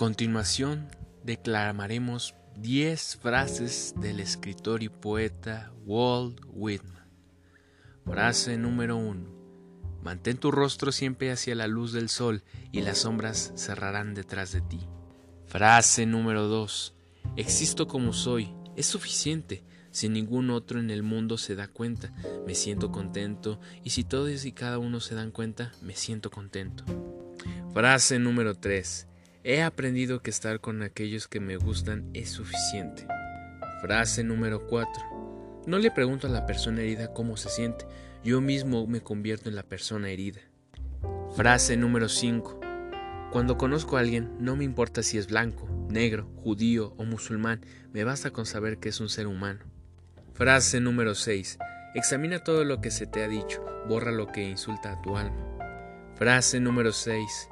continuación declamaremos 10 frases del escritor y poeta Walt Whitman. Frase número 1. Mantén tu rostro siempre hacia la luz del sol y las sombras cerrarán detrás de ti. Frase número 2. Existo como soy, es suficiente. Si ningún otro en el mundo se da cuenta, me siento contento y si todos y cada uno se dan cuenta, me siento contento. Frase número 3. He aprendido que estar con aquellos que me gustan es suficiente. Frase número 4. No le pregunto a la persona herida cómo se siente, yo mismo me convierto en la persona herida. Frase número 5. Cuando conozco a alguien, no me importa si es blanco, negro, judío o musulmán, me basta con saber que es un ser humano. Frase número 6. Examina todo lo que se te ha dicho, borra lo que insulta a tu alma. Frase número 6.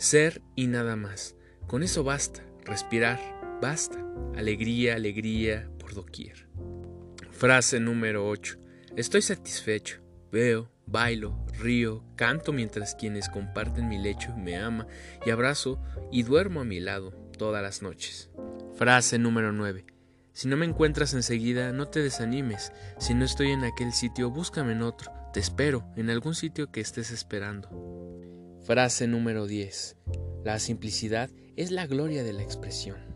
Ser y nada más. Con eso basta. Respirar, basta. Alegría, alegría por doquier. Frase número 8. Estoy satisfecho. Veo, bailo, río, canto mientras quienes comparten mi lecho me ama y abrazo y duermo a mi lado todas las noches. Frase número 9. Si no me encuentras enseguida, no te desanimes. Si no estoy en aquel sitio, búscame en otro. Te espero en algún sitio que estés esperando. Frase número 10. La simplicidad es la gloria de la expresión.